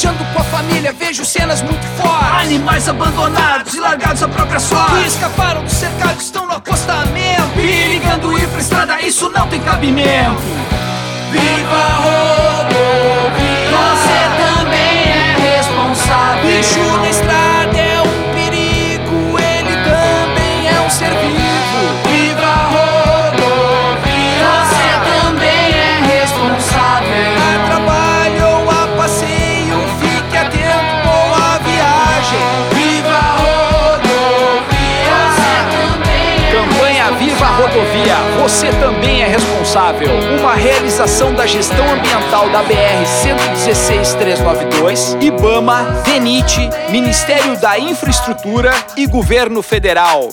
Viajando com a família, vejo cenas muito fortes. Animais abandonados e largados à própria sorte. Que escaparam do cercado, estão no acostamento. Perigando ir pra estrada, isso não tem cabimento. Viva a Viva a Rodovia, você também é responsável. Uma realização da gestão ambiental da BR 116392, IBAMA, DENIT, Ministério da Infraestrutura e Governo Federal.